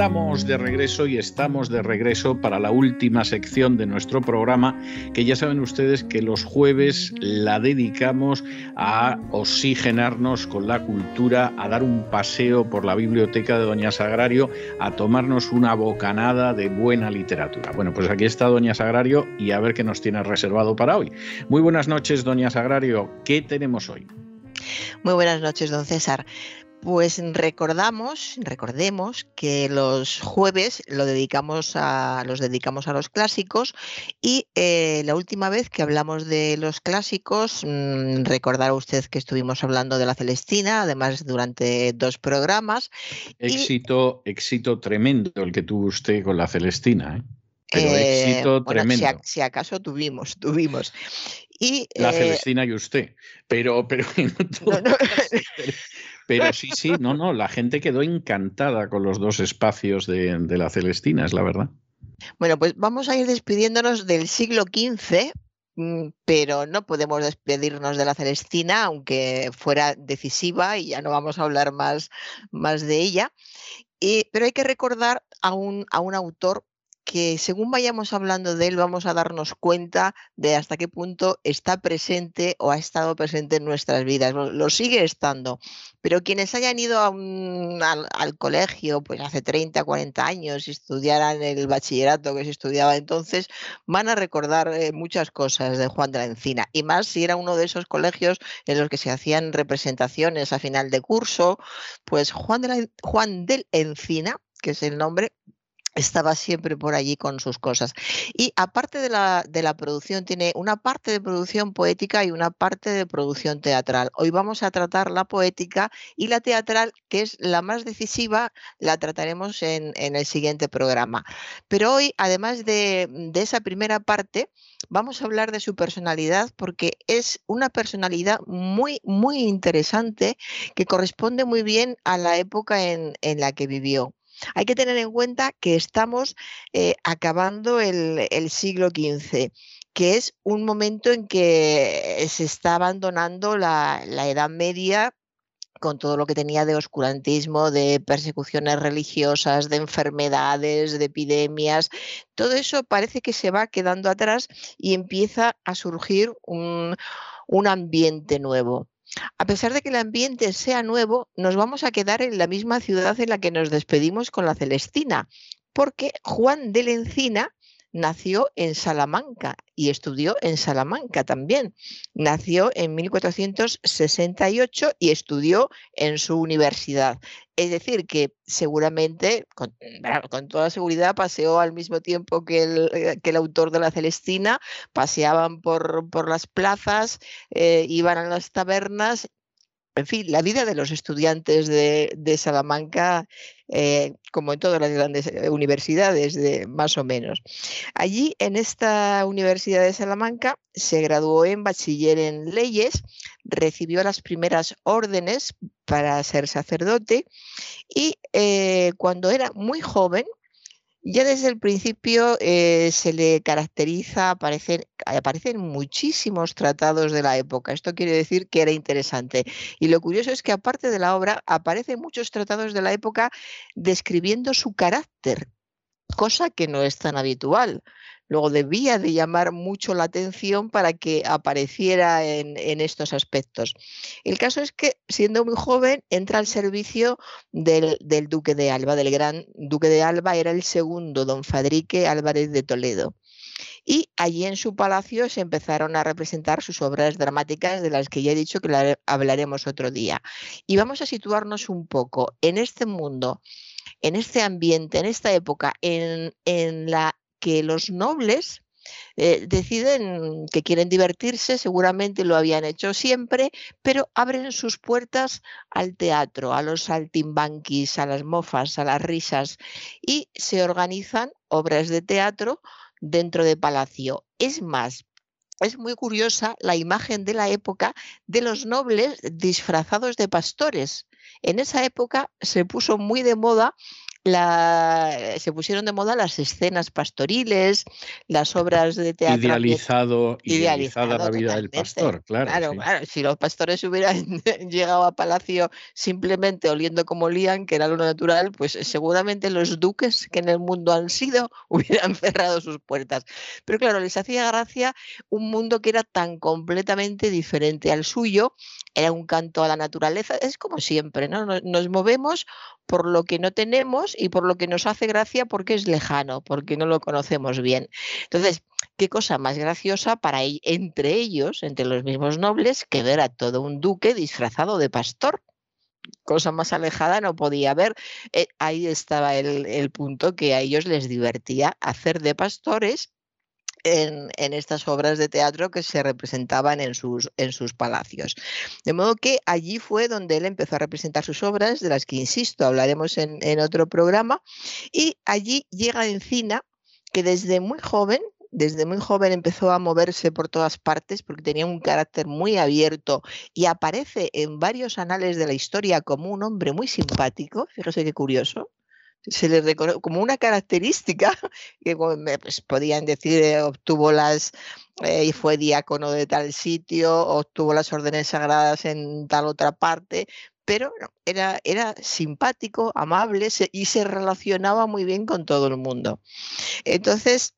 Estamos de regreso y estamos de regreso para la última sección de nuestro programa, que ya saben ustedes que los jueves la dedicamos a oxigenarnos con la cultura, a dar un paseo por la biblioteca de Doña Sagrario, a tomarnos una bocanada de buena literatura. Bueno, pues aquí está Doña Sagrario y a ver qué nos tiene reservado para hoy. Muy buenas noches, Doña Sagrario. ¿Qué tenemos hoy? Muy buenas noches, don César. Pues recordamos, recordemos que los jueves lo dedicamos a, los dedicamos a los clásicos y eh, la última vez que hablamos de los clásicos, mmm, recordar usted que estuvimos hablando de la Celestina, además durante dos programas. Éxito, y, éxito tremendo el que tuvo usted con la Celestina. ¿eh? Pero eh, éxito bueno, tremendo. Si, a, si, acaso tuvimos, tuvimos. Y, la Celestina y usted. Pero, pero no, no. Pero sí, sí, no, no, la gente quedó encantada con los dos espacios de, la Celestina, es la verdad. Bueno, pues vamos a ir despidiéndonos del siglo XV, mm, pero no podemos despedirnos de la Celestina, aunque fuera decisiva y ya no vamos a hablar más, más de ella. Y, pero hay que recordar a un, a un autor que según vayamos hablando de él vamos a darnos cuenta de hasta qué punto está presente o ha estado presente en nuestras vidas. Lo, sigue estando. Pero quienes hayan ido al, colegio pues hace 30, 40 años y estudiaran el bachillerato que se estudiaba entonces, van a recordar eh, muchas cosas de Juan de la Encina. Y más si era uno de esos colegios en los que se hacían representaciones a final de curso, pues Juan, de la, Juan del Encina, que es el nombre, estaba siempre por allí con sus cosas. Y aparte de la, de la, producción, tiene una parte de producción poética y una parte de producción teatral. Hoy vamos a tratar la poética y la teatral, que es la más decisiva, la trataremos en, en el siguiente programa. Pero hoy, además de, de esa primera parte, vamos a hablar de su personalidad porque es una personalidad muy, muy interesante que corresponde muy bien a la época en, en la que vivió. Hay que tener en cuenta que estamos eh, acabando el, siglo XV que es un momento en que se está abandonando la, Edad Media con todo lo que tenía de oscurantismo, de persecuciones religiosas, de enfermedades, de epidemias, todo eso parece que se va quedando atrás y empieza a surgir un ambiente nuevo. A pesar de que el ambiente sea nuevo, nos vamos a quedar en la misma ciudad en la que nos despedimos con la Celestina, porque Juan de Encina nació en Salamanca y estudió en Salamanca también. Nació en 1468 y estudió en su universidad. Es decir, que seguramente, con, toda seguridad, paseó al mismo tiempo que el, eh, autor de la Celestina, paseaban por, por las plazas, eh, iban a las tabernas en fin, la vida de los estudiantes de, Salamanca, eh, como en todas las grandes eh, universidades, de, más o menos. Allí, en esta Universidad de Salamanca, se graduó en bachiller en leyes, recibió las primeras órdenes para ser sacerdote y eh, cuando era muy joven, ya desde el principio eh, se le caracteriza, aparecen muchísimos tratados de la época. Esto quiere decir que era interesante. Y lo curioso es que aparte de la obra, aparecen muchos tratados de la época describiendo su carácter, cosa que no es tan habitual. Luego debía de llamar mucho la atención para que apareciera en, estos aspectos. El caso es que, siendo muy joven, entra al servicio del, duque de Alba, del gran duque de Alba, era el segundo, don Fadrique Álvarez de Toledo. Y allí en su palacio se empezaron a representar sus obras dramáticas, de las que ya he dicho que la hablaremos otro día. Y vamos a situarnos un poco en este mundo, en este ambiente, en esta época, en la que los nobles eh, deciden que quieren divertirse, seguramente lo habían hecho siempre, pero abren sus puertas al teatro, a los saltimbanquis, a las mofas, a las risas y se organizan obras de teatro dentro de Palacio. Es más, es muy curiosa la imagen de la época de los nobles disfrazados de pastores. En esa época se puso muy de moda la, se pusieron de moda las escenas pastoriles, las obras de teatro. Idealizado, idealizada la vida del pastor, claro. Claro, Si los pastores hubieran llegado a palacio simplemente oliendo como lían, que era lo natural, pues seguramente los duques que en el mundo han sido hubieran cerrado sus puertas. Pero claro, les hacía gracia un mundo que era tan completamente diferente al suyo, era un canto a la naturaleza, es como siempre, ¿no? Nos movemos por lo que no tenemos y por lo que nos hace gracia porque es lejano, porque no lo conocemos bien. Entonces, qué cosa más graciosa para entre ellos, entre los mismos nobles, que ver a todo un duque disfrazado de pastor cosa más alejada no podía haber. Eh, ahí estaba el, el, punto que a ellos les divertía hacer de pastores en, estas obras de teatro que se representaban en sus, en sus palacios. De modo que allí fue donde él empezó a representar sus obras, de las que, insisto, hablaremos en, en otro programa, y allí llega Encina, que desde muy joven, desde muy joven empezó a moverse por todas partes porque tenía un carácter muy abierto y aparece en varios anales de la historia como un hombre muy simpático, fíjese qué curioso, se le reconoce como una característica que pues, podían decir eh, obtuvo las eh, y fue diácono de tal sitio, obtuvo las órdenes sagradas en tal otra parte, pero era, era simpático, amable y se relacionaba muy bien con todo el mundo. Entonces,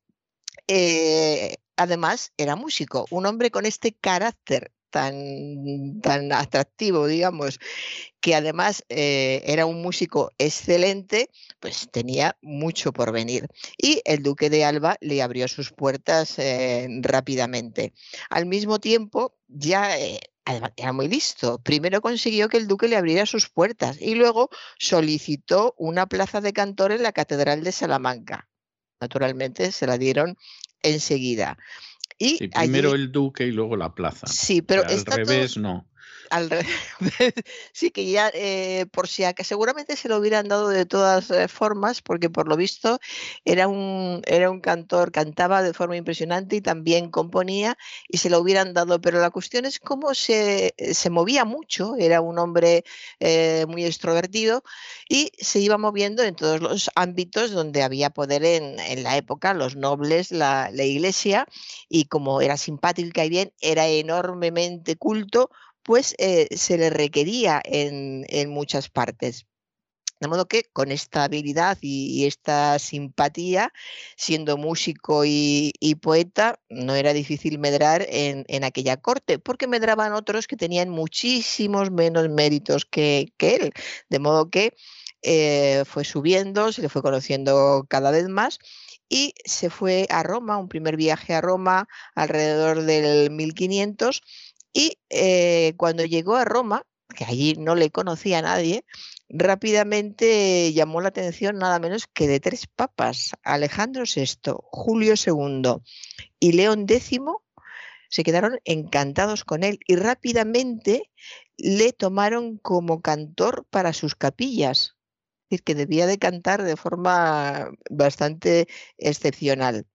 eh, además, era músico, un hombre con este carácter tan, tan atractivo, digamos, que además eh, era un músico excelente, pues tenía mucho por venir. Y el duque de Alba le abrió sus puertas eh, rápidamente. Al mismo tiempo, ya... Eh, era muy listo. Primero consiguió que el duque le abriera sus puertas y luego solicitó una plaza de cantor en la Catedral de Salamanca. Naturalmente se la dieron enseguida. Y primero el duque y luego la plaza. Sí, pero al revés no al sí que ya eh, por si que seguramente se lo hubieran dado de todas eh, formas porque por lo visto era un era un cantor cantaba de forma impresionante y también componía y se lo hubieran dado pero la cuestión es cómo se, eh, se movía mucho era un hombre muy extrovertido y se iba moviendo en todos los ámbitos donde había poder en, en la época los nobles la, la iglesia y como era simpático y bien era enormemente culto pues eh, se le requería en, muchas partes. De modo que con esta habilidad y, esta simpatía, siendo músico y, poeta, no era difícil medrar en, aquella corte, porque medraban otros que tenían muchísimos menos méritos que, él. De modo que eh, fue subiendo, se le fue conociendo cada vez más y se fue a Roma, un primer viaje a Roma alrededor del 1500 y eh, cuando llegó a Roma, que allí no le conocía a nadie, rápidamente llamó la atención nada menos que de tres papas, Alejandro VI, Julio II y León X, se quedaron encantados con él y rápidamente le tomaron como cantor para sus capillas, es decir, que debía de cantar de forma bastante excepcional.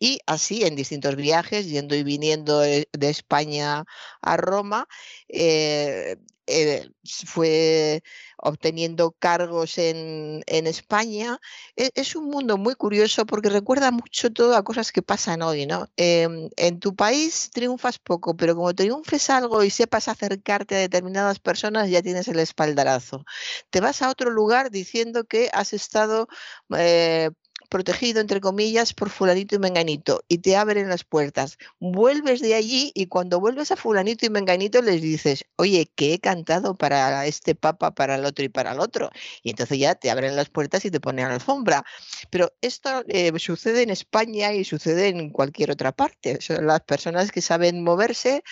Y así en distintos viajes, yendo y viniendo de, España a Roma, eh, eh, fue obteniendo cargos en, España. E, es, un mundo muy curioso porque recuerda mucho todo a cosas que pasan hoy, ¿no? Em, en tu país triunfas poco, pero como triunfes algo y sepas acercarte a determinadas personas, ya tienes el espaldarazo. Te vas a otro lugar diciendo que has estado eh, protegido, entre comillas, por fulanito y menganito, y te abren las puertas. Vuelves de allí y cuando vuelves a fulanito y menganito les dices, oye, que he cantado para este papa, para el otro y para el otro. Y entonces ya te abren las puertas y te ponen a la alfombra. Pero esto eh, sucede en España y sucede en cualquier otra parte. Son las personas que saben moverse,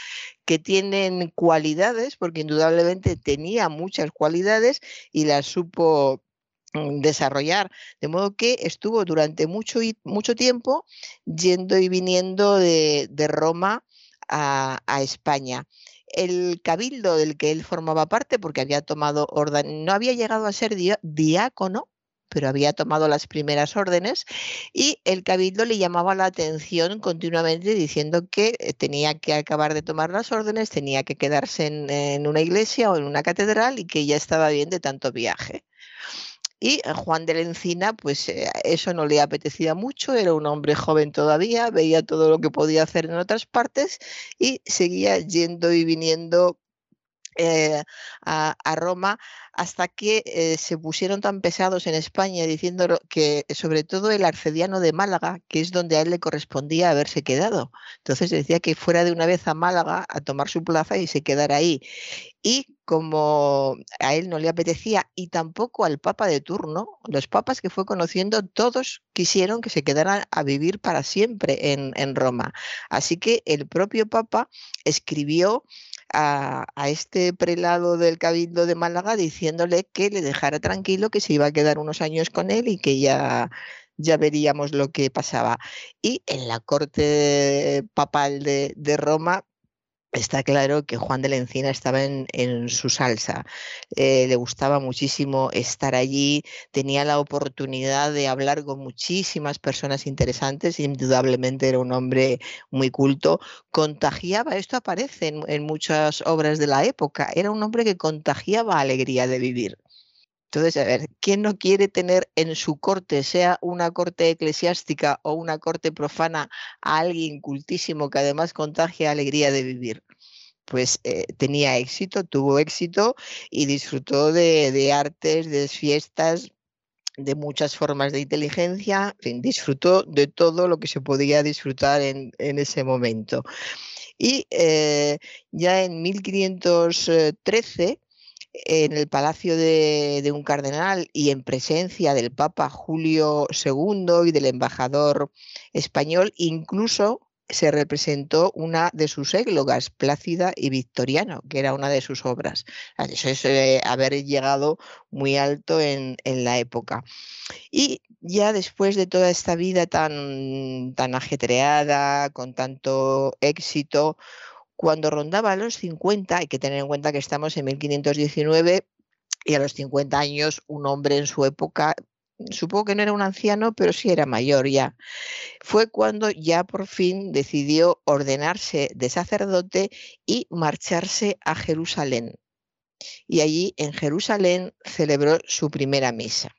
que tienen cualidades, porque indudablemente tenía muchas cualidades y las supo desarrollar. De modo que estuvo durante mucho, mucho tiempo yendo y viniendo de, Roma a, España. El cabildo del que él formaba parte, porque había tomado orden, no había llegado a ser diácono, pero había tomado las primeras órdenes y el cabildo le llamaba la atención continuamente diciendo que eh, tenía que acabar de tomar las órdenes, tenía que quedarse en, una iglesia o en una catedral y que ya estaba bien de tanto viaje. Y Juan de la Encina, pues eh, eso no le apetecía mucho, era un hombre joven todavía, veía todo lo que podía hacer en otras partes y seguía yendo y viniendo eh, a, Roma hasta que eh, se pusieron tan pesados en España diciendo que sobre todo el arcediano de Málaga, que es donde a él le correspondía haberse quedado. Entonces decía que fuera de una vez a Málaga a tomar su plaza y se quedara ahí. Y como a él no le apetecía y tampoco al papa de turno, los papas que fue conociendo, todos quisieron que se quedaran a vivir para siempre en, en Roma. Así que el propio papa escribió a, este prelado del Cabildo de Málaga diciéndole que le dejara tranquilo, que se iba a quedar unos años con él y que ya, ya veríamos lo que pasaba. Y en la corte papal de, de Roma está claro que Juan de la Encina estaba en, su salsa. Eh, le gustaba muchísimo estar allí, tenía la oportunidad de hablar con muchísimas personas interesantes, indudablemente era un hombre muy culto, contagiaba, esto aparece en muchas obras de la época, era un hombre que contagiaba alegría de vivir. Entonces, a ver, ¿quién no quiere tener en su corte, sea una corte eclesiástica o una corte profana, a alguien cultísimo que además contagia alegría de vivir? Pues eh, tenía éxito, tuvo éxito y disfrutó de, artes, de fiestas, de muchas formas de inteligencia, disfrutó de todo lo que se podía disfrutar en, ese momento. Y eh, ya en 1513 en el palacio de, un cardenal y en presencia del Papa Julio II y del embajador español, incluso se representó una de sus églogas, Plácida y Victoriano, que era una de sus obras. Eso es eh, haber llegado muy alto en, en, la época. Y ya después de toda esta vida tan, tan ajetreada, con tanto éxito, cuando rondaba los 50, hay que tener en cuenta que estamos en 1519 y a los 50 años un hombre en su época, supongo que no era un anciano, pero sí era mayor ya, fue cuando ya por fin decidió ordenarse de sacerdote y marcharse a Jerusalén. Y allí en Jerusalén celebró su primera misa.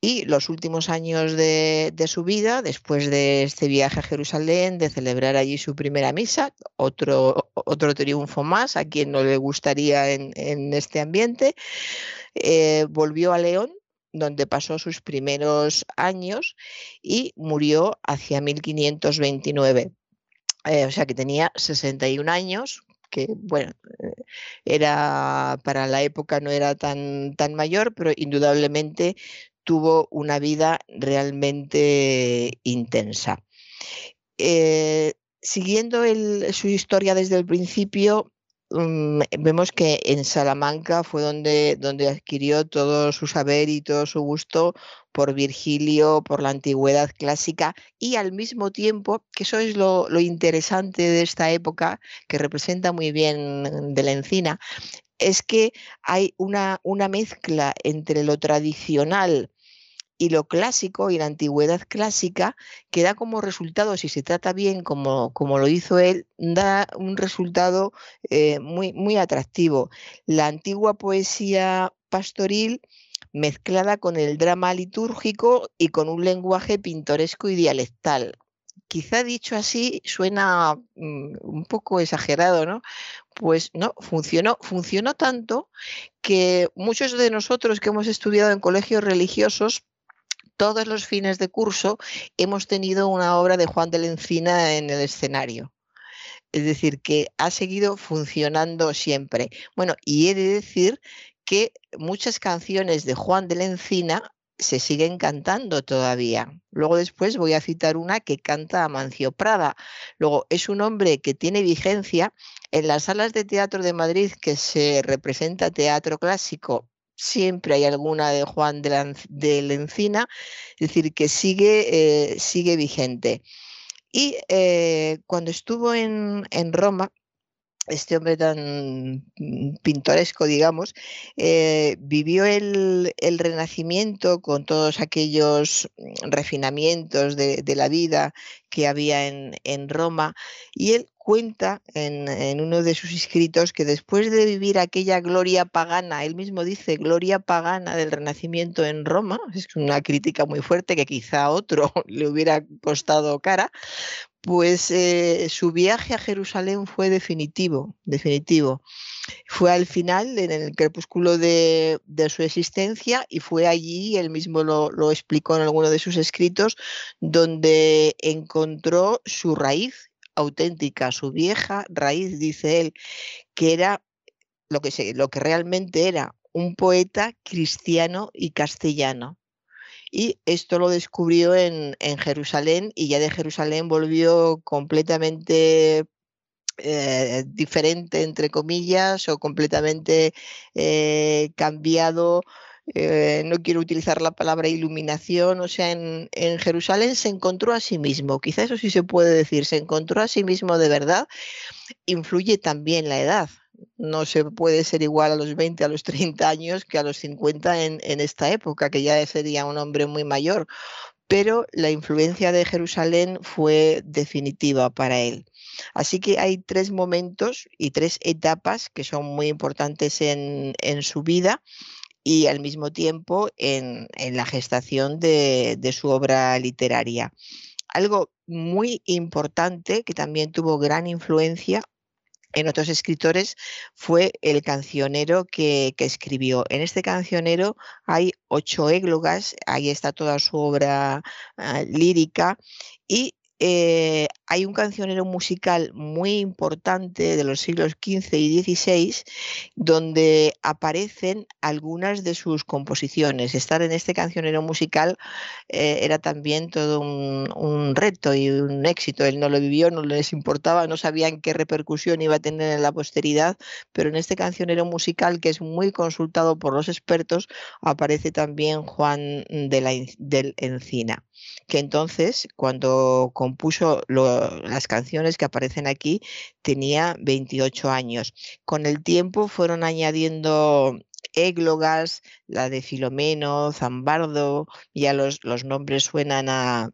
Y los últimos años de, su vida, después de este viaje a Jerusalén, de celebrar allí su primera misa, otro, otro triunfo más a quien no le gustaría en, este ambiente, eh, volvió a León, donde pasó sus primeros años y murió hacia 1529. Eh, o sea que tenía 61 años, que bueno, eh, era para la época no era tan, tan mayor, pero indudablemente tuvo una vida realmente intensa. Eh, siguiendo su historia desde el principio, mm, vemos que en Salamanca fue donde, donde adquirió todo su saber y todo su gusto por Virgilio, por la antigüedad clásica y al mismo tiempo, que eso es lo, interesante de esta época, que representa muy bien de la encina, es que hay una, una mezcla entre lo tradicional, y lo clásico y la antigüedad clásica que da como resultado, si se trata bien como, como lo hizo él, da un resultado eh, muy, muy atractivo. La antigua poesía pastoril mezclada con el drama litúrgico y con un lenguaje pintoresco y dialectal. Quizá dicho así suena mm, un poco exagerado, ¿no? Pues no, funcionó, funcionó tanto que muchos de nosotros que hemos estudiado en colegios religiosos todos los fines de curso hemos tenido una obra de Juan de la Encina en el escenario. Es decir, que ha seguido funcionando siempre. Bueno, y he de decir que muchas canciones de Juan de la Encina se siguen cantando todavía. Luego después voy a citar una que canta Amancio Prada. Luego es un hombre que tiene vigencia en las salas de teatro de Madrid que se representa teatro clásico siempre hay alguna de Juan de la, Encina, es decir, que sigue, eh, sigue vigente. Y eh, cuando estuvo en, en Roma, este hombre tan pintoresco, digamos, eh, vivió el, renacimiento con todos aquellos refinamientos de, la vida que había en, Roma y él cuenta en, uno de sus escritos que después de vivir aquella gloria pagana, él mismo dice gloria pagana del renacimiento en Roma, es una crítica muy fuerte que quizá a otro le hubiera costado cara, pues eh, su viaje a Jerusalén fue definitivo, definitivo. Fue al final, en el crepúsculo de, su existencia, y fue allí, él mismo lo, lo, explicó en alguno de sus escritos, donde encontró su raíz auténtica, su vieja raíz, dice él, que era lo que, lo que realmente era un poeta cristiano y castellano y esto lo descubrió en, Jerusalén y ya de Jerusalén volvió completamente eh, diferente, entre comillas, o completamente eh, cambiado. Eh, no quiero utilizar la palabra iluminación, o sea, en, Jerusalén se encontró a sí mismo, quizá eso sí se puede decir, se encontró a sí mismo de verdad, influye también la edad, no se puede ser igual a los 20, a los 30 años que a los 50 en, esta época, que ya sería un hombre muy mayor. Pero la influencia de Jerusalén fue definitiva para él. Así que hay tres momentos y tres etapas que son muy importantes en, su vida y al mismo tiempo en, la gestación de, su obra literaria. Algo muy importante que también tuvo gran influencia en otros escritores fue el cancionero que, escribió. En este cancionero hay ocho églogas, ahí está toda su obra ah, lírica y eh, hay un cancionero musical muy importante de los siglos XV y XVI donde aparecen algunas de sus composiciones. Estar en este cancionero musical eh, era también todo un, reto y un éxito. Él no lo vivió, no les importaba, no sabían qué repercusión iba a tener en la posteridad, pero en este cancionero musical que es muy consultado por los expertos aparece también Juan de la, del Encina que entonces cuando compuso las canciones que aparecen aquí tenía 28 años. Con el tiempo fueron añadiendo églogas, la de Filomeno, Zambardo, ya los, los nombres suenan a,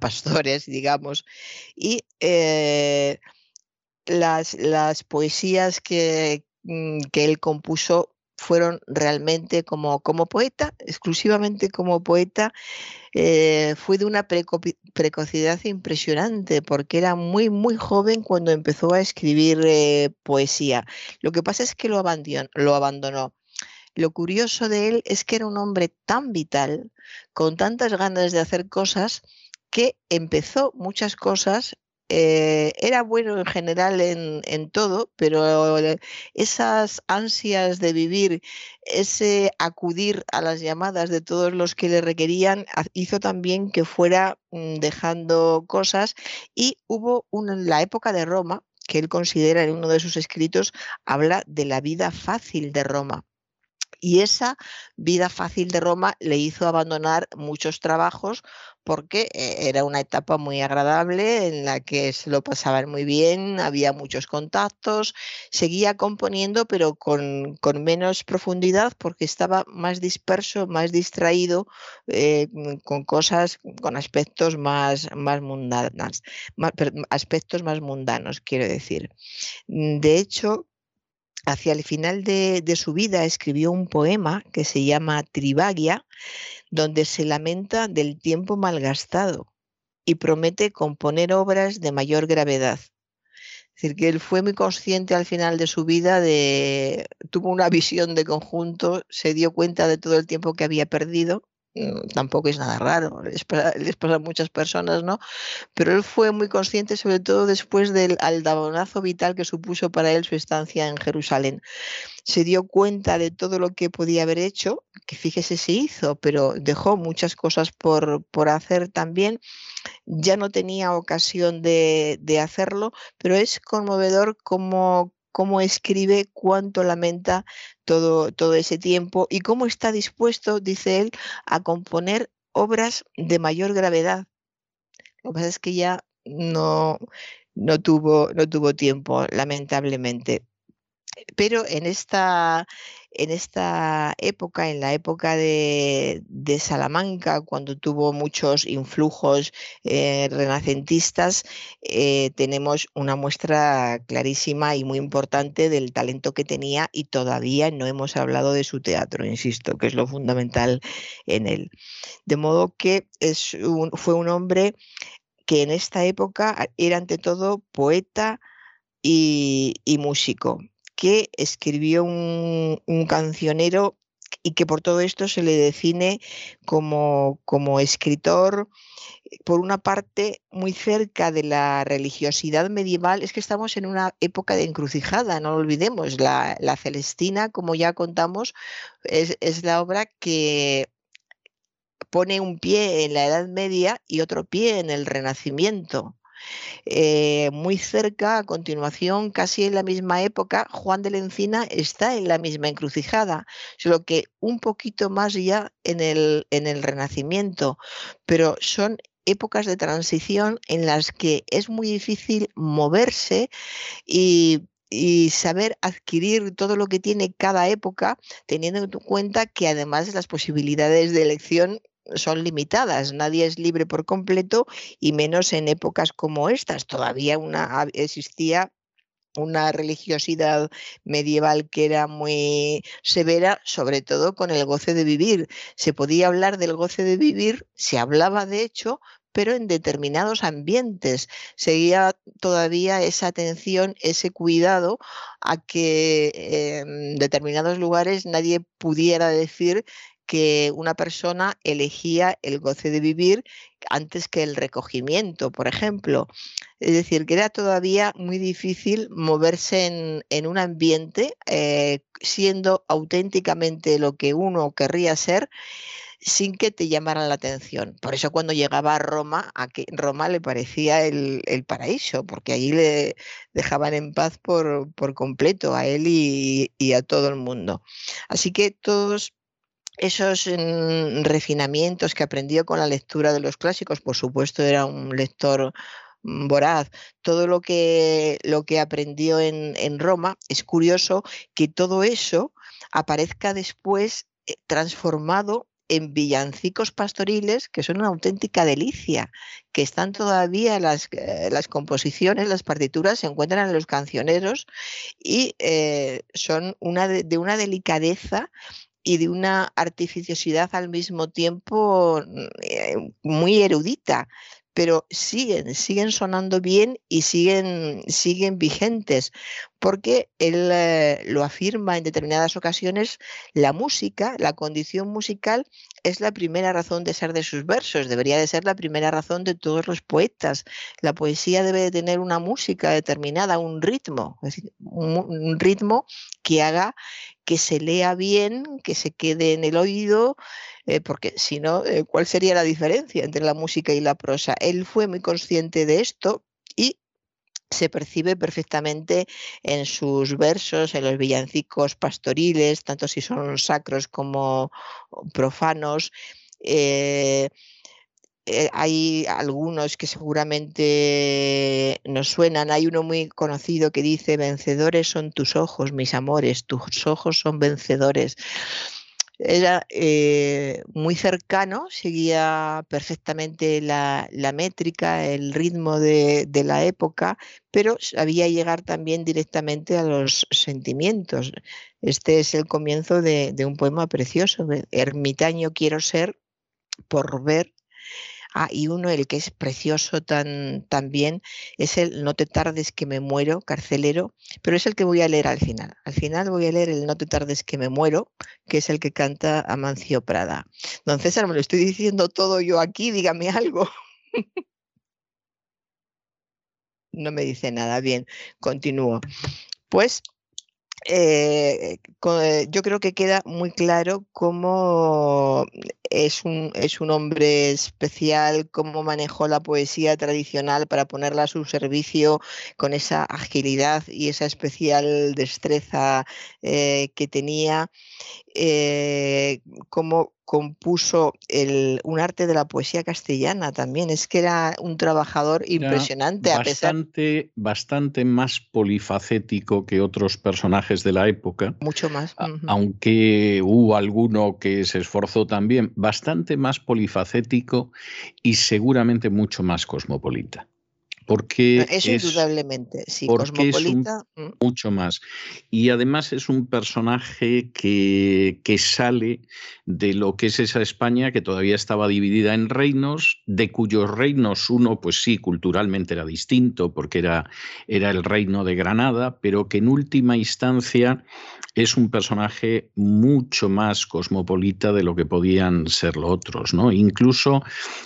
pastores, digamos, y eh, las, las, poesías que, mm, que él compuso fueron realmente como, como poeta, exclusivamente como poeta, eh, fue de una precocidad impresionante porque era muy, muy joven cuando empezó a escribir eh, poesía. Lo que pasa es que lo lo abandonó. Lo curioso de él es que era un hombre tan vital, con tantas ganas de hacer cosas, que empezó muchas cosas eh, era bueno en general en, todo, pero esas ansias de vivir, ese acudir a las llamadas de todos los que le requerían, hizo también que fuera mm, dejando cosas y hubo una, la época de Roma, que él considera en uno de sus escritos, habla de la vida fácil de Roma. Y esa vida fácil de Roma le hizo abandonar muchos trabajos porque eh, era una etapa muy agradable en la que se lo pasaban muy bien, había muchos contactos, seguía componiendo pero con, menos profundidad porque estaba más disperso, más distraído eh, con cosas, con aspectos más, más mundanas, aspectos más mundanos, quiero decir. De hecho, hacia el final de, su vida escribió un poema que se llama Trivagia, donde se lamenta del tiempo malgastado y promete componer obras de mayor gravedad. Es decir, que él fue muy consciente al final de su vida de, tuvo una visión de conjunto, se dio cuenta de todo el tiempo que había perdido tampoco es nada raro, les pasa, a muchas personas, ¿no? Pero él fue muy consciente, sobre todo después del aldabonazo vital que supuso para él su estancia en Jerusalén. Se dio cuenta de todo lo que podía haber hecho, que fíjese se hizo, pero dejó muchas cosas por, por hacer también. Ya no tenía ocasión de, de hacerlo, pero es conmovedor como cómo escribe, cuánto lamenta todo, todo ese tiempo y cómo está dispuesto, dice él, a componer obras de mayor gravedad. Lo que pasa es que ya no, no, tuvo, no tuvo tiempo, lamentablemente. Pero en esta, en esta época, en la época de, Salamanca, cuando tuvo muchos influjos eh, renacentistas, eh, tenemos una muestra clarísima y muy importante del talento que tenía y todavía no hemos hablado de su teatro, insisto, que es lo fundamental en él. De modo que es fue un hombre que en esta época era ante todo poeta y músico que escribió un, cancionero y que por todo esto se le define como, como escritor, por una parte, muy cerca de la religiosidad medieval, es que estamos en una época de encrucijada, no lo olvidemos. La, Celestina, como ya contamos, es, es, la obra que pone un pie en la Edad Media y otro pie en el Renacimiento. Eh, muy cerca, a continuación, casi en la misma época, Juan de la Encina está en la misma encrucijada, solo que un poquito más ya en el, en el Renacimiento, pero son épocas de transición en las que es muy difícil moverse y y saber adquirir todo lo que tiene cada época, teniendo en cuenta que además las posibilidades de elección son limitadas, nadie es libre por completo y menos en épocas como estas. Todavía una, existía una religiosidad medieval que era muy severa, sobre todo con el goce de vivir. Se podía hablar del goce de vivir, se hablaba de hecho, pero en determinados ambientes. Seguía todavía esa atención, ese cuidado a que en determinados lugares nadie pudiera decir que una persona elegía el goce de vivir antes que el recogimiento, por ejemplo. Es decir, que era todavía muy difícil moverse en, un ambiente eh, siendo auténticamente lo que uno querría ser sin que te llamaran la atención. Por eso cuando llegaba a Roma, a Roma le parecía el, paraíso, porque allí le dejaban en paz por, completo a él y, a todo el mundo. Así que todos esos mm, refinamientos que aprendió con la lectura de los clásicos, por supuesto era un lector mm, voraz, todo lo que, lo que aprendió en, Roma, es curioso que todo eso aparezca después eh, transformado en villancicos pastoriles que son una auténtica delicia, que están todavía las, eh, las composiciones, las partituras se encuentran en los cancioneros y eh, son una de, una delicadeza y de una artificiosidad al mismo tiempo mm, eh, muy erudita, pero siguen, siguen sonando bien y siguen, siguen vigentes, porque él eh, lo afirma en determinadas ocasiones, la música, la condición musical es la primera razón de ser de sus versos, debería de ser la primera razón de todos los poetas. La poesía debe de tener una música determinada, un ritmo, un ritmo que haga que se lea bien, que se quede en el oído, eh, porque si no, eh, ¿cuál sería la diferencia entre la música y la prosa? Él fue muy consciente de esto y se percibe perfectamente en sus versos, en los villancicos pastoriles, tanto si son sacros como profanos. Eh, eh, hay algunos que seguramente nos suenan. Hay uno muy conocido que dice, vencedores son tus ojos, mis amores, tus ojos son vencedores. Era eh, muy cercano, seguía perfectamente la, métrica, el ritmo de, la época, pero sabía llegar también directamente a los sentimientos. Este es el comienzo de, de un poema precioso. Ermitaño quiero ser por ver Ah, y uno, el que es precioso tan, también, es el No te tardes que me muero, carcelero, pero es el que voy a leer al final. Al final voy a leer el No te tardes que me muero, que es el que canta Amancio Prada. Don César, me lo estoy diciendo todo yo aquí, dígame algo. no me dice nada. Bien, continúo. Pues eh, eh, yo creo que queda muy claro cómo es un, es un hombre especial, cómo manejó la poesía tradicional para ponerla a su servicio con esa agilidad y esa especial destreza eh, que tenía, cómo compuso el, un arte de la poesía castellana también. Es que era un trabajador impresionante. Bastante, a pesar... bastante más polifacético que otros personajes de la época. Mucho más. Aunque hubo alguno que se esforzó también, bastante más polifacético y seguramente mucho más cosmopolita porque Eso es, indudablemente, sí, cosmopolita. Mm. mucho más. Y además es un personaje que, que, sale de lo que es esa España que todavía estaba dividida en reinos, de cuyos reinos uno, pues sí, culturalmente era distinto, porque era, era el reino de Granada, pero que en última instancia es un personaje mucho más cosmopolita de lo que podían ser los otros. ¿no? Incluso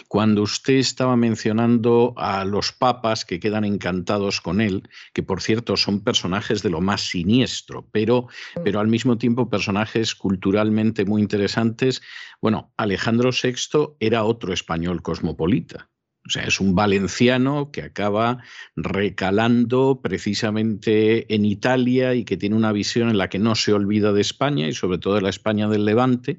cuando usted estaba mencionando a los papas que quedan encantados con él, que por cierto son personajes de lo más siniestro, pero, mm. pero al mismo tiempo personajes culturalmente muy interesantes, bueno, Alejandro VI era otro español cosmopolita. O sea, es un valenciano que acaba recalando precisamente en Italia y que tiene una visión en la que no se olvida de España y sobre todo de la España del Levante,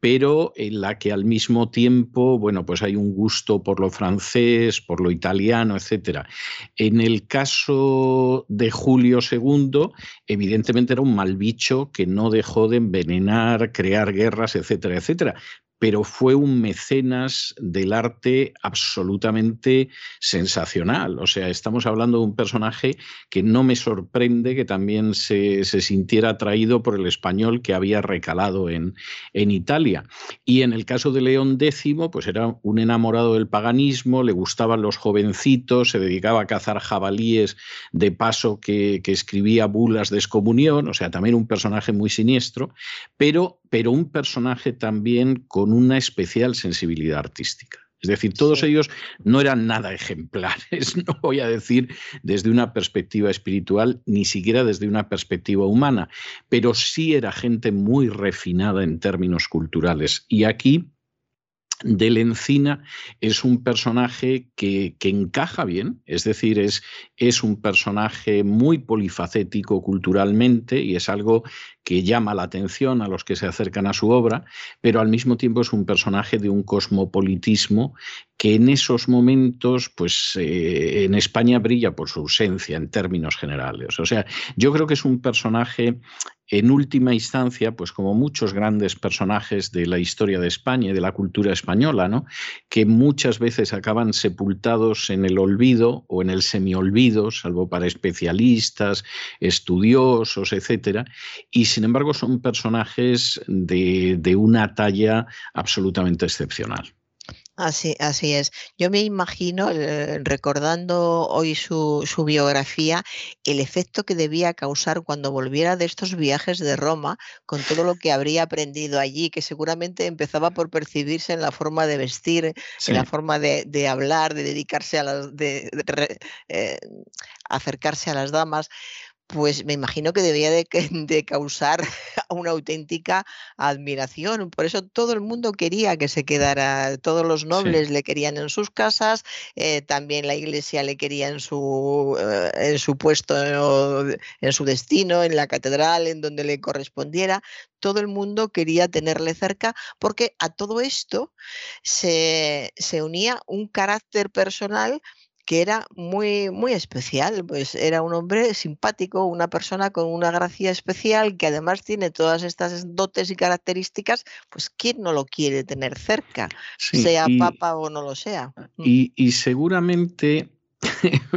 pero en la que al mismo tiempo, bueno, pues hay un gusto por lo francés, por lo italiano, etcétera. En el caso de Julio II, evidentemente era un mal bicho que no dejó de envenenar, crear guerras, etcétera, etcétera pero fue un mecenas del arte absolutamente sensacional. O sea, estamos hablando de un personaje que no me sorprende que también se, sintiera atraído por el español que había recalado en, en, Italia. Y en el caso de León X, pues era un enamorado del paganismo, le gustaban los jovencitos, se dedicaba a cazar jabalíes de paso que, que escribía bulas de excomunión, o sea, también un personaje muy siniestro, pero pero un personaje también con una especial sensibilidad artística. Es decir, todos ellos no eran nada ejemplares, no voy a decir desde una perspectiva espiritual, ni siquiera desde una perspectiva humana, pero sí era gente muy refinada en términos culturales. Y aquí del Encina es un personaje que, encaja bien, es decir, es, es, un personaje muy polifacético culturalmente y es algo que llama la atención a los que se acercan a su obra, pero al mismo tiempo es un personaje de un cosmopolitismo que en esos momentos, pues eh, en España brilla por su ausencia en términos generales. O sea, yo creo que es un personaje en última instancia, pues como muchos grandes personajes de la historia de España y de la cultura española, ¿no? que muchas veces acaban sepultados en el olvido o en el semiolvido, salvo para especialistas, estudiosos, etcétera, y sin embargo son personajes de, de una talla absolutamente excepcional. Así, así es. Yo me imagino, eh, recordando hoy su, su, biografía, el efecto que debía causar cuando volviera de estos viajes de Roma, con todo lo que habría aprendido allí, que seguramente empezaba por percibirse en la forma de vestir, en la forma de, de, hablar, de dedicarse a las, de, de eh, acercarse a las damas pues me imagino que debía de, causar una auténtica admiración. Por eso todo el mundo quería que se quedara, todos los nobles le querían en sus casas, eh, también la iglesia le quería en su, eh, en su puesto, en su destino, en la catedral, en donde le correspondiera. Todo el mundo quería tenerle cerca porque a todo esto se, se unía un carácter personal que era muy, muy especial, pues era un hombre simpático, una persona con una gracia especial que además tiene todas estas dotes y características, pues ¿quién no lo quiere tener cerca? sea papa o no lo sea. Mm. Y, y seguramente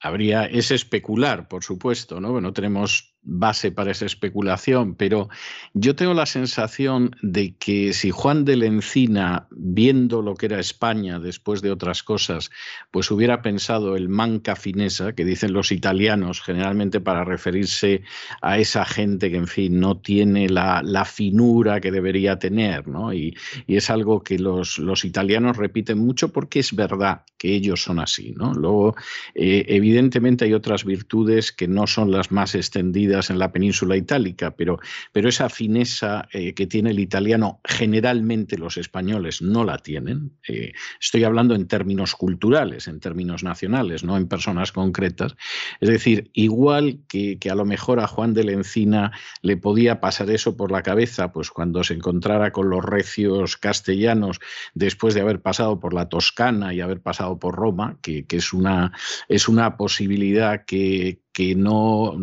habría, es especular, por supuesto, ¿no? No tenemos base para esa especulación, pero yo tengo la sensación de que si Juan de la Encina, viendo lo que era España después de otras cosas, pues hubiera pensado el manca finesa, que dicen los italianos generalmente para referirse a esa gente que, en fin, no tiene la, finura que debería tener, ¿no? Y, es algo que los, los, italianos repiten mucho porque es verdad que ellos son así, ¿no? Luego, eh, evidentemente hay otras virtudes que no son las más extendidas en la península itálica, pero, pero esa fineza eh, que tiene el italiano generalmente los españoles no la tienen. Eh, estoy hablando en términos culturales, en términos nacionales, no en personas concretas. Es decir, igual que, que a lo mejor a Juan de la Encina le podía pasar eso por la cabeza, pues cuando se encontrara con los recios castellanos después de haber pasado por la Toscana y haber pasado por Roma, que, que es, una, es una posibilidad que, que no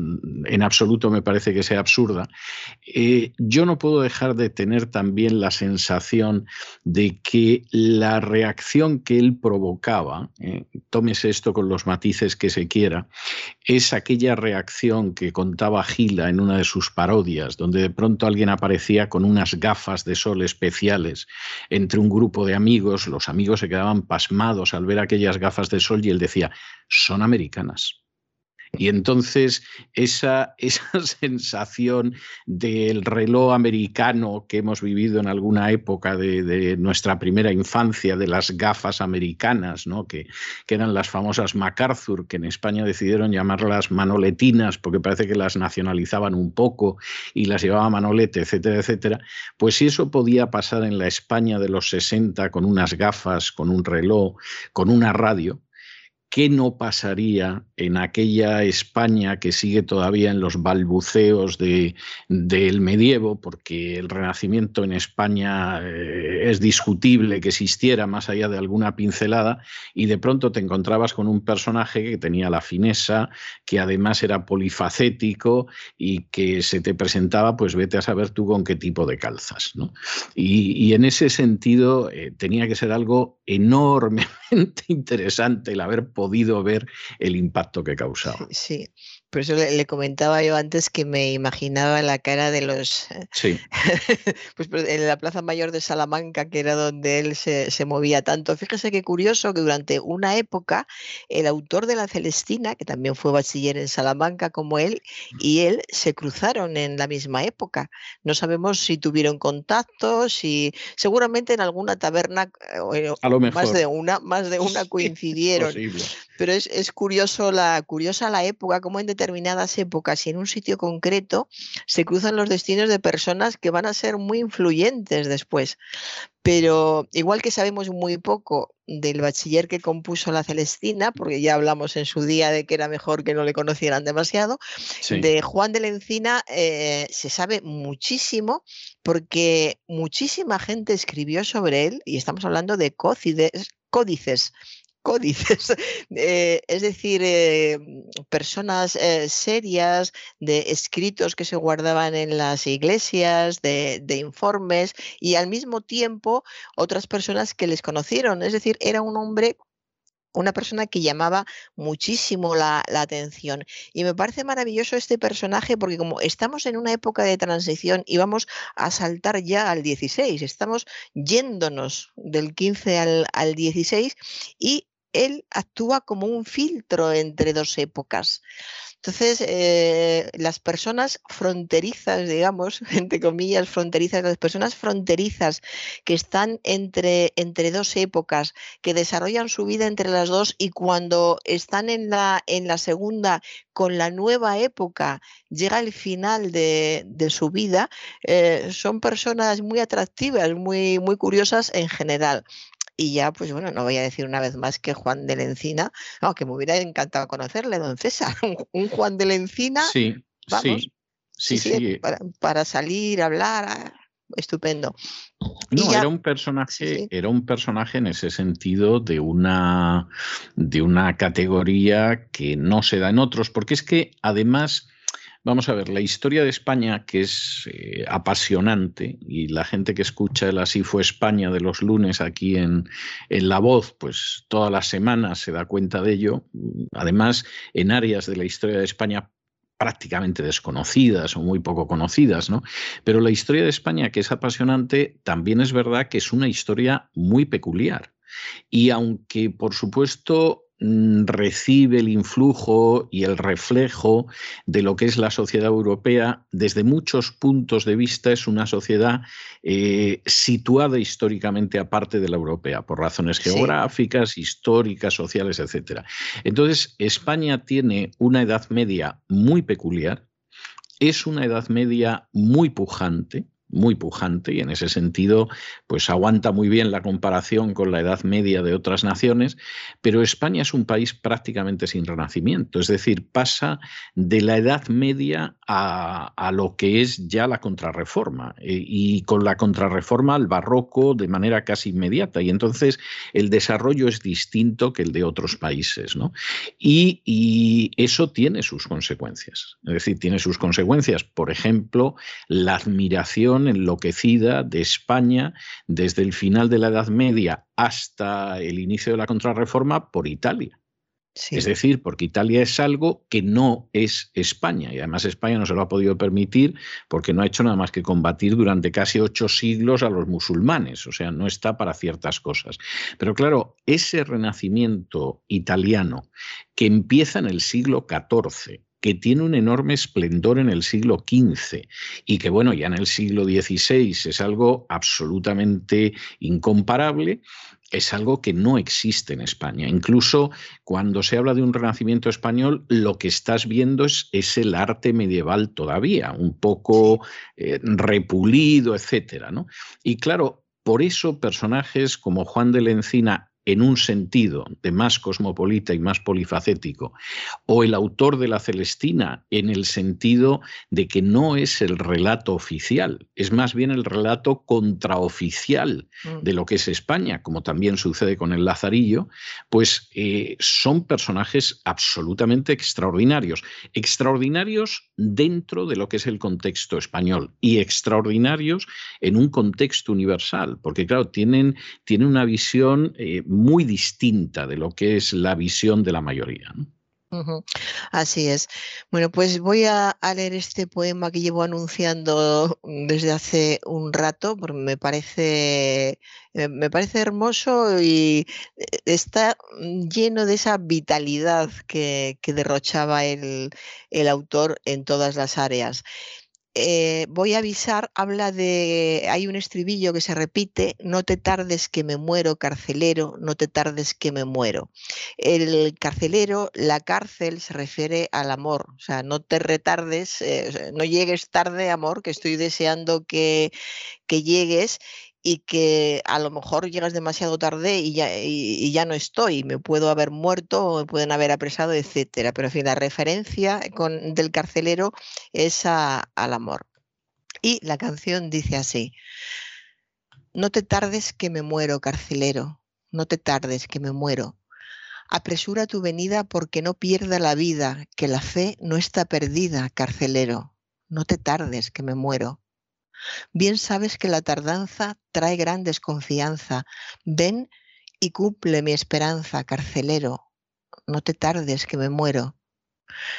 en absoluto me parece que sea absurda, eh, yo no puedo dejar de tener también la sensación de que la reacción que él provocaba, eh, tómese esto con los matices que se quiera, es aquella reacción que contaba Gila en una de sus parodias, donde de pronto alguien aparecía con unas gafas de sol especiales entre un grupo de amigos, los amigos se quedaban pasmados al ver aquellas gafas de sol y él decía, son americanas. Y entonces esa, esa sensación del reloj americano que hemos vivido en alguna época de, nuestra primera infancia, de las gafas americanas, ¿no? que, que, eran las famosas MacArthur, que en España decidieron llamarlas manoletinas porque parece que las nacionalizaban un poco y las llevaba Manolete, etcétera, etcétera, pues si eso podía pasar en la España de los 60 con unas gafas, con un reloj, con una radio, ¿Qué no pasaría en aquella España que sigue todavía en los balbuceos del medievo? Porque el Renacimiento en España eh, es discutible que existiera más allá de alguna pincelada y de pronto te encontrabas con un personaje que tenía la fineza, que además era polifacético y que se te presentaba, pues vete a saber tú con qué tipo de calzas. Y, en ese sentido eh, tenía que ser algo enormemente interesante el haber podido ver el impacto que causaba. Sí, por eso le, comentaba yo antes que me imaginaba la cara de los... Eh, sí. pues en la Plaza Mayor de Salamanca, que era donde él se, movía tanto. Fíjese qué curioso que durante una época el autor de la Celestina, que también fue bachiller en Salamanca como él, y él se cruzaron en la misma época. No sabemos si tuvieron contacto, si seguramente en alguna taberna, eh, A lo mejor. más de una, más de una coincidieron. Pero es, es, curioso la, curiosa la época, como en determinadas épocas y en un sitio concreto se cruzan los destinos de personas que van a ser muy influyentes después. Pero igual que sabemos muy poco del bachiller que compuso la Celestina, porque ya hablamos en su día de que era mejor que no le conocieran demasiado, de Juan de la Encina eh, se sabe muchísimo porque muchísima gente escribió sobre él y estamos hablando de códices, códices códices, eh, es decir, eh, personas eh, serias, de escritos que se guardaban en las iglesias, de, informes y al mismo tiempo otras personas que les conocieron. Es decir, era un hombre una persona que llamaba muchísimo la, atención. Y me parece maravilloso este personaje porque como estamos en una época de transición y vamos a saltar ya al 16, estamos yéndonos del 15 al, al 16 y él actúa como un filtro entre dos épocas. Entonces, eh, las personas fronterizas, digamos, entre comillas, fronterizas, las personas fronterizas que están entre, entre dos épocas, que desarrollan su vida entre las dos y cuando están en la, en la segunda, con la nueva época, llega el final de, su vida, eh, son personas muy atractivas, muy, muy curiosas en general. Y ya, pues bueno, no voy a decir una vez más que Juan de la Encina, no, que me hubiera encantado conocerle, don César, un, Juan de la Encina. Sí, vamos. Sí, sí, Para, salir, hablar, ah, estupendo. No, era un personaje, era un personaje en ese sentido de una, de una categoría que no se da en otros, porque es que además Vamos a ver, la historia de España, que es eh, apasionante, y la gente que escucha el Así fue España de los lunes aquí en, en La Voz, pues todas las semanas se da cuenta de ello. Además, en áreas de la historia de España prácticamente desconocidas o muy poco conocidas, ¿no? Pero la historia de España, que es apasionante, también es verdad que es una historia muy peculiar. Y aunque, por supuesto, recibe el influjo y el reflejo de lo que es la sociedad europea, desde muchos puntos de vista es una sociedad eh, situada históricamente aparte de la europea, por razones geográficas, históricas, sociales, etc. Entonces, España tiene una edad media muy peculiar Es una Edad Media muy pujante, muy pujante y en ese sentido pues aguanta muy bien la comparación con la Edad Media de otras naciones, pero España es un país prácticamente sin renacimiento, es decir, pasa de la Edad Media a, a lo que es ya la contrarreforma eh, y con la contrarreforma al barroco de manera casi inmediata y entonces el desarrollo es distinto que el de otros países ¿no? y, y eso tiene sus consecuencias, es decir, tiene sus consecuencias, por ejemplo, la admiración enloquecida de España desde el final de la Edad Media hasta el inicio de la contrarreforma por Italia. Es decir, porque Italia es algo que no es España y además España no se lo ha podido permitir porque no ha hecho nada más que combatir durante casi ocho siglos a los musulmanes, o sea, no está para ciertas cosas. Pero claro, ese renacimiento italiano que empieza en el siglo XIV, que tiene un enorme esplendor en el siglo XV y que, bueno, ya en el siglo XVI es algo absolutamente incomparable, es algo que no existe en España. Incluso cuando se habla de un renacimiento español, lo que estás viendo es, es el arte medieval todavía, un poco eh, repulido, etcétera. ¿no? Y claro, por eso personajes como Juan de la Encina en un sentido de más cosmopolita y más polifacético, o el autor de la Celestina en el sentido de que no es el relato oficial, es más bien el relato contraoficial mm. de lo que es España, como también sucede con el Lazarillo, pues eh, son personajes absolutamente extraordinarios, extraordinarios dentro de lo que es el contexto español y extraordinarios en un contexto universal, porque claro, tienen, tienen una visión... Eh, muy distinta de lo que es la visión de la mayoría. Así es. Bueno, pues voy a, leer este poema que llevo anunciando desde hace un rato, porque me parece, eh, me parece hermoso y eh, está lleno de esa vitalidad que, derrochaba el, el autor en todas las áreas. Eh, voy a avisar, habla de, hay un estribillo que se repite, no te tardes que me muero, carcelero, no te tardes que me muero. El carcelero, la cárcel se refiere al amor, o sea, no te retardes, eh, no llegues tarde, amor, que estoy deseando que, que llegues y que a lo mejor llegas demasiado tarde y ya, no estoy, me puedo haber muerto me pueden haber apresado, etcétera. Pero en fin, la referencia con, del carcelero es al amor. Y la canción dice así, no te tardes que me muero, carcelero, no te tardes que me muero. Apresura tu venida porque no pierda la vida, que la fe no está perdida, carcelero. No te tardes que me muero. Bien sabes que la tardanza trae gran desconfianza. Ven y cumple mi esperanza, carcelero. No te tardes, que me muero.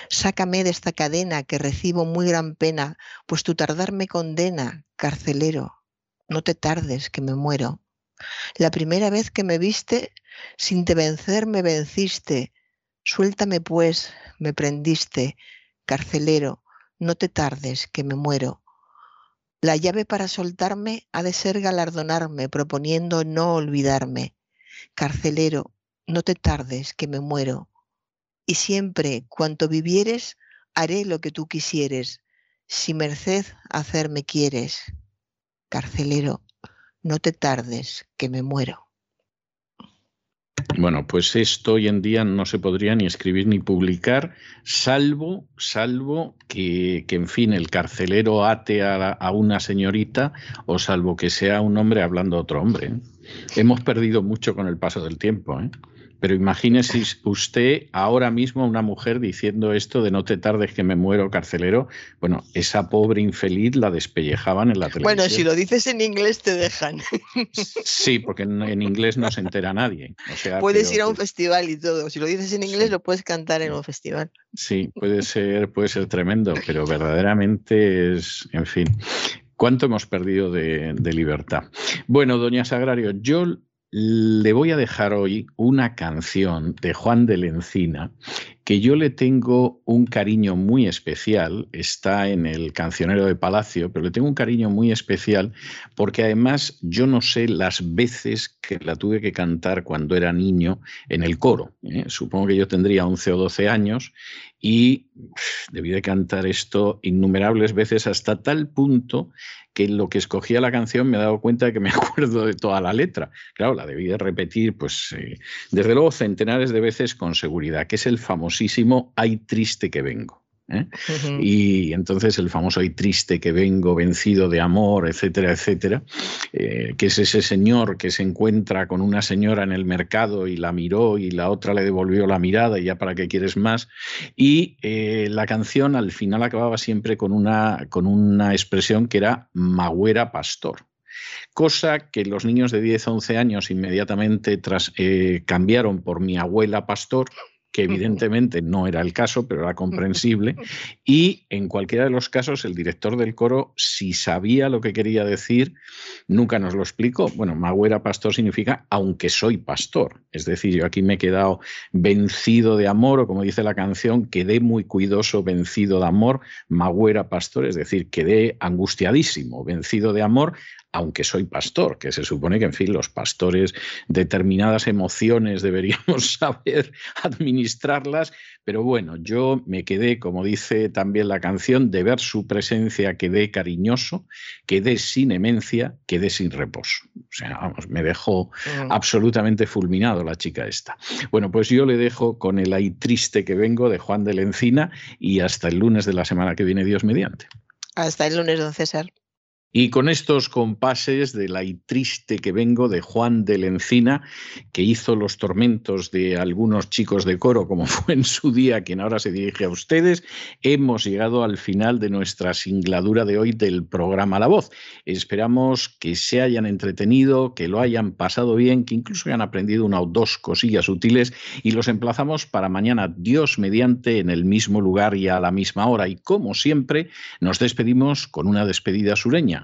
Sácame de esta cadena que recibo muy gran pena, pues tu tardar me condena, carcelero. No te tardes, que me muero. La primera vez que me viste, sin te vencer me venciste. Suéltame pues, me prendiste, carcelero. No te tardes, que me muero. La llave para soltarme ha de ser galardonarme, proponiendo no olvidarme. Carcelero, no te tardes, que me muero. Y siempre, cuanto vivieres, haré lo que tú quisieres, si merced hacerme quieres. Carcelero, no te tardes, que me muero. Bueno, pues esto hoy en día no se podría ni escribir ni publicar, salvo, salvo que, en fin, el carcelero ate a, a, una señorita o salvo que sea un hombre hablando a otro hombre. ¿eh? Hemos perdido mucho con el paso del tiempo. ¿eh? Pero imagínese usted ahora mismo una mujer diciendo esto de no te tardes que me muero carcelero. Bueno, esa pobre infeliz la despellejaban en la televisión. Bueno, si lo dices en inglés te dejan. Sí, porque en, inglés no se entera nadie. puedes ir a un festival y todo. Si lo dices en inglés lo puedes cantar en un festival. Sí, puede ser, puede ser tremendo, pero verdaderamente es, en fin. ¿Cuánto hemos perdido de, de libertad? Bueno, doña Sagrario, yo le voy a dejar hoy una canción de Juan de la Encina que yo le tengo un cariño muy especial, está en el cancionero de Palacio, pero le tengo un cariño muy especial porque además yo no sé las veces que la tuve que cantar cuando era niño en el coro. ¿eh? Supongo que yo tendría 11 o 12 años y debí de cantar esto innumerables veces hasta tal punto que lo que escogía la canción me he dado cuenta de que me acuerdo de toda la letra. Claro, la debí de repetir, pues eh, desde luego centenares de veces con seguridad, que es el famosísimo Ay triste que vengo. ¿Eh? Y entonces el famoso y triste que vengo vencido de amor, etcétera, etcétera, eh, que es ese señor que se encuentra con una señora en el mercado y la miró y la otra le devolvió la mirada y ya para qué quieres más. Y eh, la canción al final acababa siempre con una, con una expresión que era Magüera Pastor cosa que los niños de 10 11 años inmediatamente tras, cambiaron por mi abuela pastor que evidentemente no era el caso, pero era comprensible. Y en cualquiera de los casos, el director del coro, si sabía lo que quería decir, nunca nos lo explicó. Bueno, Magüera pastor significa aunque soy pastor. Es decir, yo aquí me he quedado vencido de amor, o como dice la canción, quedé muy cuidoso, vencido de amor, Magüera pastor, es decir, quedé angustiadísimo, vencido de amor, aunque soy pastor, que se supone que, en fin, los pastores determinadas emociones deberíamos saber administrarlas, pero bueno, yo me quedé, como dice también la canción, de ver su presencia, quedé cariñoso, quedé sin emencia, quedé sin reposo. O sea, vamos, me dejó mm. absolutamente fulminado la chica esta. Bueno, pues yo le dejo con el ahí triste que vengo de Juan de la Encina y hasta el lunes de la semana que viene, Dios mediante. Hasta el lunes, don César. Y con estos compases de la y triste que vengo de Juan de Encina, que hizo los tormentos de algunos chicos de coro, como fue en su día quien ahora se dirige a ustedes, hemos llegado al final de nuestra singladura de hoy del programa La Voz. Esperamos que se hayan entretenido, que lo hayan pasado bien, que incluso hayan aprendido una o dos cosillas útiles y los emplazamos para mañana, Dios mediante, en el mismo lugar y a la misma hora. Y como siempre, nos despedimos con una despedida sureña.